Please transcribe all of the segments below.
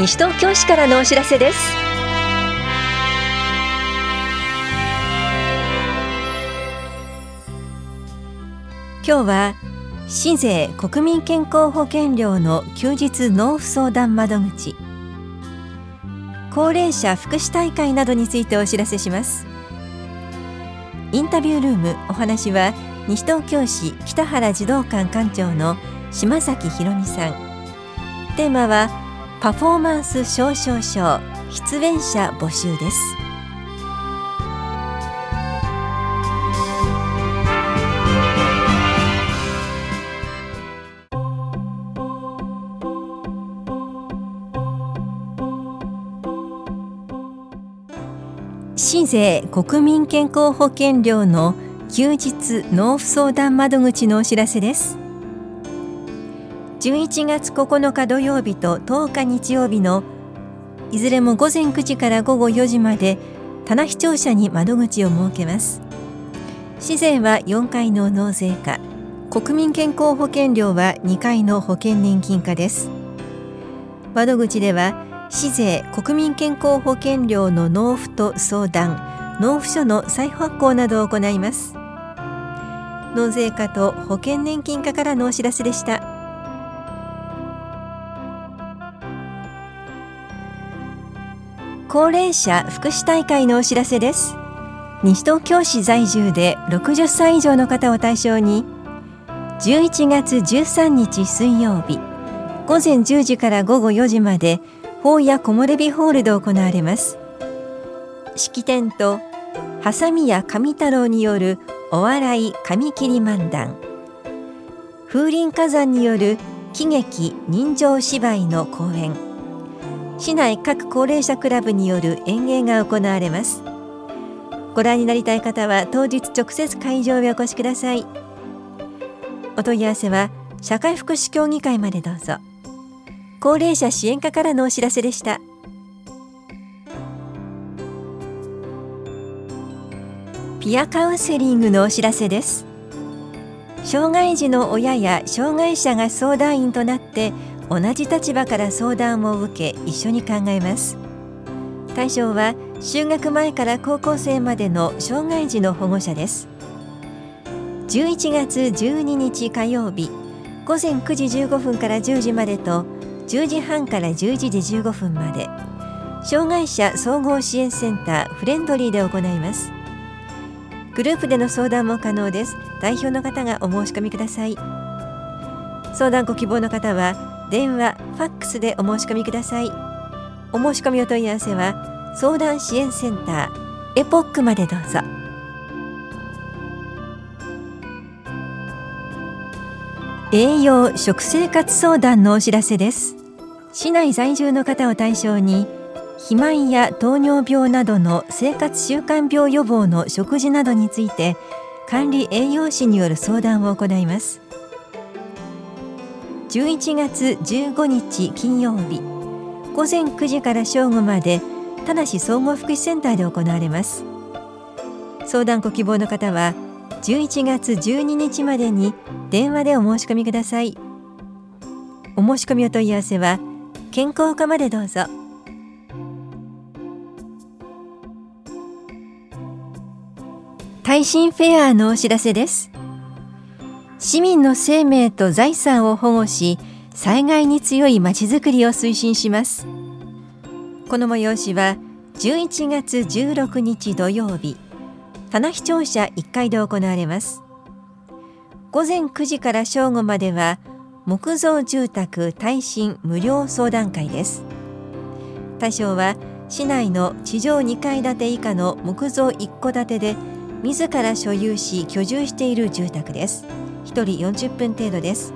西東京市からのお知らせです。今日は市税国民健康保険料の休日納付相談窓口。高齢者福祉大会などについてお知らせします。インタビュールームお話は西東京市北原児童館館長の島崎博美さん。テーマはパフォーマンス表彰賞出演者募集です。市税国民健康保険料の休日納付相談窓口のお知らせです。11月9日土曜日と10日日曜日のいずれも午前9時から午後4時まで棚視聴者に窓口を設けます。市税は4回の納税課。国民健康保険料は2回の保険年金課です。窓口では市税国民健康保険料の納付と相談納付書の再発行などを行います。納税課と保険年金課からのお知らせでした。高齢者福祉大会のお知らせです。西東京市在住で60歳以上の方を対象に11月13日水曜日午前10時から午後4時まで法や木漏れ日ホールで行われます。式典とハサミや紙太郎によるお笑い紙切り漫談。風林火山による喜劇人情芝居の公演。市内各高齢者クラブによる演芸が行われます。ご覧になりたい方は当日直接会場へお越しください。お問い合わせは社会福祉協議会までどうぞ。高齢者支援課からのお知らせでした。ピアカウンセリングのお知らせです。障害児の親や障害者が相談員となって同じ立場から相談を受け一緒に考えます。対象は就学前から高校生までの障害児の保護者です。11月12日火曜日午前9時15分から10時までと10時半から11時15分まで障害者総合支援センターフレンドリーで行います。グループでの相談も可能です。代表の方がお申し込みください。相談ご希望の方は電話、ファックスでお申し込みください。お申し込みお問い合わせは相談支援センターエポックまでどうぞ。栄養食生活相談のお知らせです。市内在住の方を対象に肥満や糖尿病などの生活習慣病予防の食事などについて管理栄養士による相談を行います。11月15日金曜日午前9時から正午まで田無総合福祉センターで行われます。相談ご希望の方は11月12日までに電話でお申し込みください。お申し込みお問い合わせは健康課までどうぞ。耐震フェアのお知らせです。市民の生命と財産を保護し災害に強いまちづくりを推進します。この催しは11月16日土曜日棚視庁舎1階で行われます。午前9時から正午までは木造住宅耐震無料相談会です。対象は市内の地上2階建て以下の木造一戸建てで自ら所有し居住している住宅です。1人40分程度です。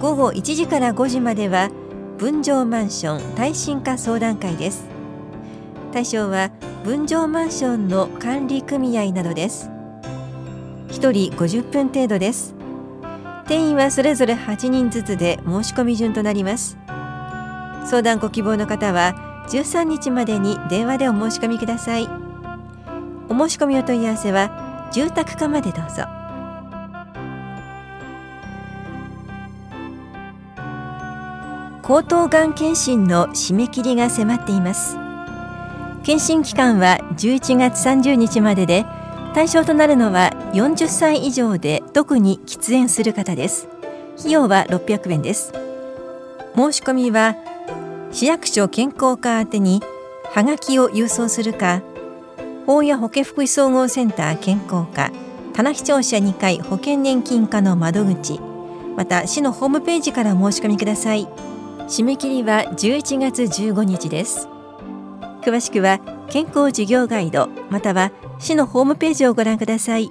午後1時から5時までは分譲マンション耐震化相談会です。対象は分譲マンションの管理組合などです。1人50分程度です。定員はそれぞれ8人ずつで申し込み順となります。相談ご希望の方は13日までに電話でお申し込みください。お申し込みお問い合わせは住宅課までどうぞ。喉頭がん検診の締め切りが迫っています。検診期間は11月30日までで対象となるのは40歳以上で特に喫煙する方です。費用は600円です。申し込みは市役所健康課宛にはがきを郵送するか法や保健福祉総合センター健康課棚視聴者2階保険年金課の窓口また市のホームページから申し込みください。締め切りは11月15日です。詳しくは健康事業ガイドまたは市のホームページをご覧ください。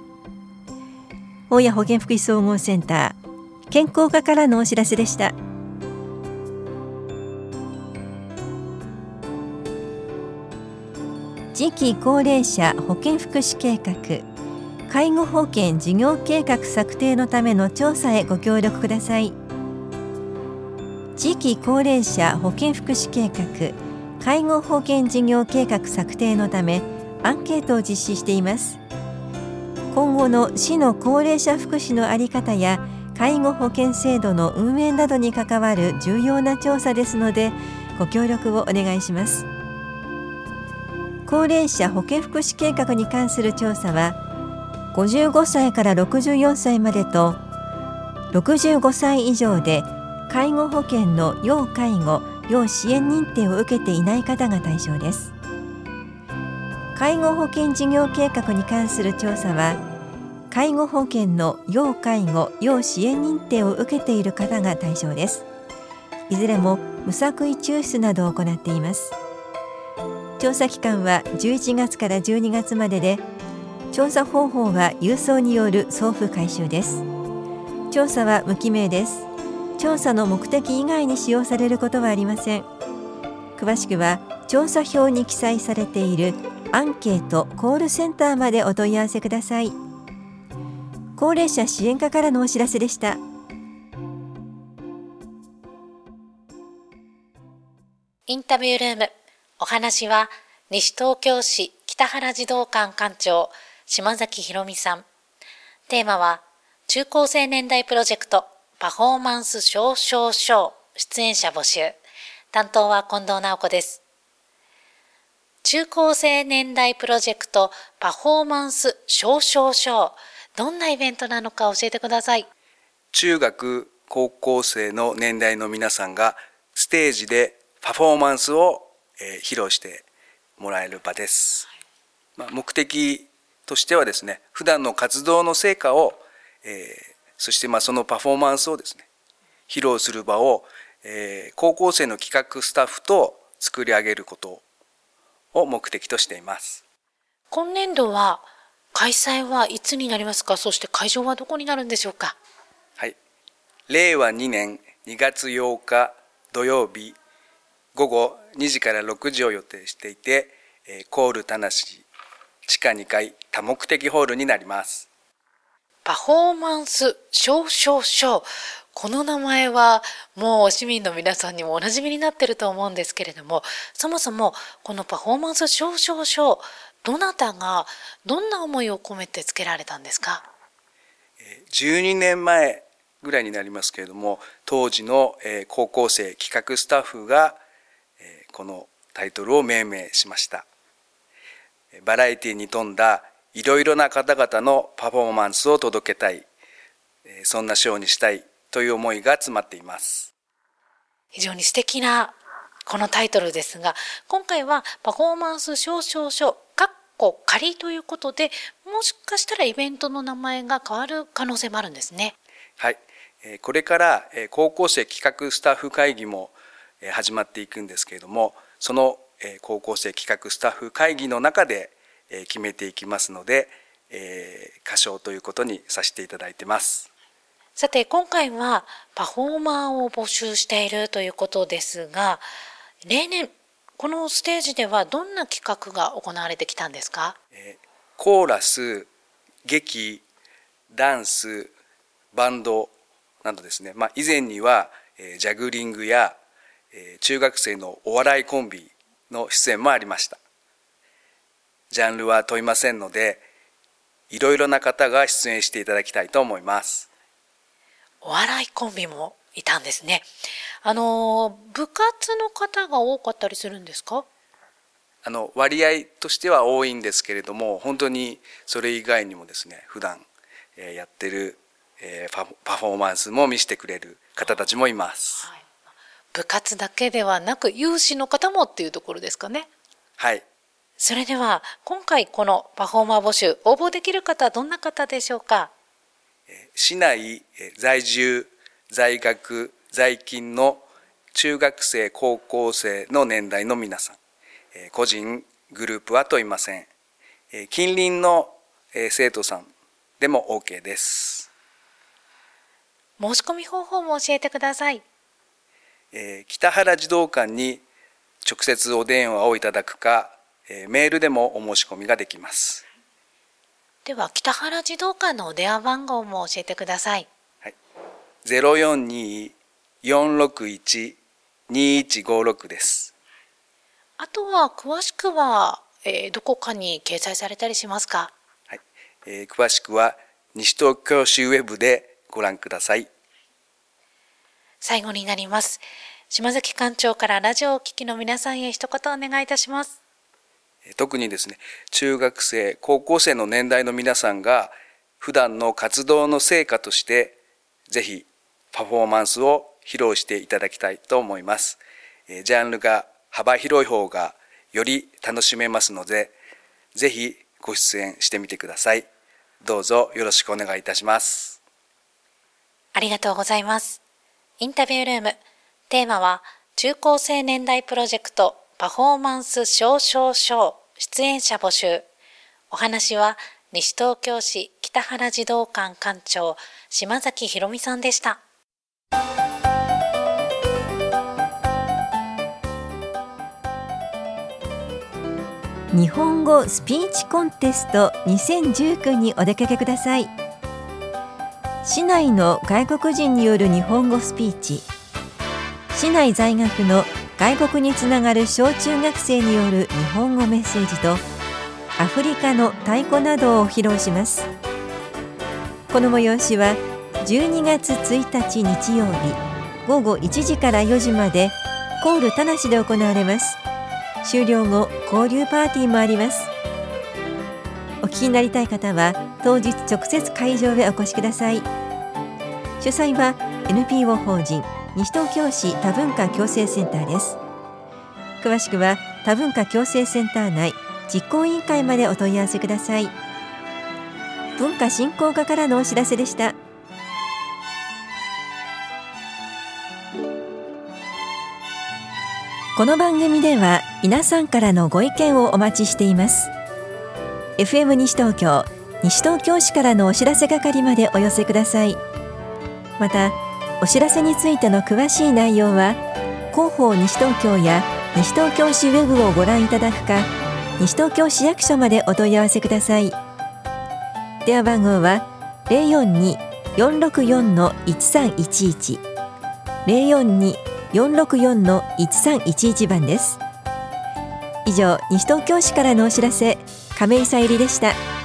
大谷保健福祉総合センター健康課からのお知らせでした。次期高齢者保健福祉計画介護保険事業計画策定のための調査へご協力ください。次期高齢者保健福祉計画介護保険事業計画策定のためアンケートを実施しています。今後の市の高齢者福祉の在り方や介護保険制度の運営などに関わる重要な調査ですのでご協力をお願いします。高齢者保健福祉計画に関する調査は55歳から64歳までと65歳以上で介護保険の要介護要支援認定を受けていない方が対象です。介護保険事業計画に関する調査は介護保険の要介護要支援認定を受けている方が対象です。いずれも無作為抽出などを行っています。調査期間は11月から12月までで調査方法は郵送による送付回収です。調査は無記名です。調査の目的以外に使用されることはありません。詳しくは調査票に記載されているアンケートコールセンターまでお問い合わせください。高齢者支援課からのお知らせでした。インタビュールーム。お話は西東京市北原児童館館長島崎博美さんテーマは中高生年代プロジェクトパフォーマンス表彰賞出演者募集。担当は近藤直子です。中高生年代プロジェクトパフォーマンス表彰賞。どんなイベントなのか教えてください。中学、高校生の年代の皆さんがステージでパフォーマンスを、え披露してもらえる場です。まあ、目的としてはですね、普段の活動の成果を、えーそしてまあそのパフォーマンスをですね披露する場を、えー、高校生の企画スタッフと作り上げることを目的としています。今年度は開催はいつになりますか？そして会場はどこになるんでしょうか？はい。令和2年2月8日土曜日午後2時から6時を予定していて、えー、コール田無地下2階多目的ホールになりますパフォーマンス少々賞。この名前はもう市民の皆さんにもおなじみになってると思うんですけれども、そもそもこのパフォーマンス少々賞、どなたがどんな思いを込めて付けられたんですか？12年前ぐらいになりますけれども当時の高校生企画スタッフがこのタイトルを命名しましたバラエティに富んだいろいろな方々のパフォーマンスを届けたい、そんなショーにしたいという思いが詰まっています。非常に素敵なこのタイトルですが、今回はパフォーマンス少々書、かっこ仮ということで、もしかしたらイベントの名前が変わる可能性もあるんですね。はい。これから高校生企画スタッフ会議も始まっていくんですけれども、その高校生企画スタッフ会議の中で決めていきますので、えー、歌唱ということにさせていただいてます。さて今回はパフォーマーを募集しているということですが例年このステージではどんな企画が行われてきたんですか、えー、コーラス劇ダンスバンドなどですね、まあ、以前には、えー、ジャグリングや、えー、中学生のお笑いコンビの出演もありましたジャンルは問いませんので、いろいろな方が出演していただきたいと思います。お笑いコンビもいたんですね。あの部活の方が多かったりするんですか？あの割合としては多いんですけれども本当にそれ以外にもですね普段やってるパフォーマンスも見せてくれる方たちもいます、はい、部活だけではなく有志の方もっていうところですかね。はい。それでは今回このパフォーマー募集応募できる方はどんな方でしょうか？市内在住在学在勤の中学生高校生の年代の皆さん。個人グループは問いません。近隣の生徒さんでも OK です。申し込み方法も教えてください、北原児童館に直接お電話をいただくか、メールでもお申し込みができます。では北原児童館のお電話番号も教えてください、はい、042-461-2156です。あとは詳しくは、えー、どこかに掲載されたりしますか、はい。えー、詳しくは西東京市ウェブでご覧ください最後になります島崎館長からラジオをお聞きの皆さんへ一言お願いいたします特にですね中学生高校生の年代の皆さんが普段の活動の成果としてぜひパフォーマンスを披露していただきたいと思いますジャンルが幅広い方がより楽しめますので、ぜひご出演してみてください。どうぞよろしくお願いいたします。ありがとうございます。インタビュールーム、テーマは中高生年代プロジェクトパフォーマンス少々賞出演者募集。お話は西東京市北原児童館館長島崎ひろみさんでした。日本語スピーチコンテスト2019にお出かけください市内の外国人による日本語スピーチ。市内在学の外国につながる小中学生による日本語メッセージとアフリカの太鼓などを披露します。この催しは12月1日日曜日午後1時から4時までコール田無で行われます。終了後交流パーティーもあります。聞きになりたい方は当日直接会場へお越しください。主催は NPO 法人西東京市多文化共生センターです。詳しくは多文化共生センター内実行委員会までお問い合わせください。文化振興課からのお知らせでした。この番組では皆さんからのご意見をお待ちしています。FM 西東京西東京市からのお知らせ係までお寄せください。またお知らせについての詳しい内容は広報西東京や西東京市ウェブをご覧いただくか西東京市役所までお問い合わせください。電話番号は042-464-1311 042 464-1311番です。以上西東京市からのお知らせ。亀井さゆりでした。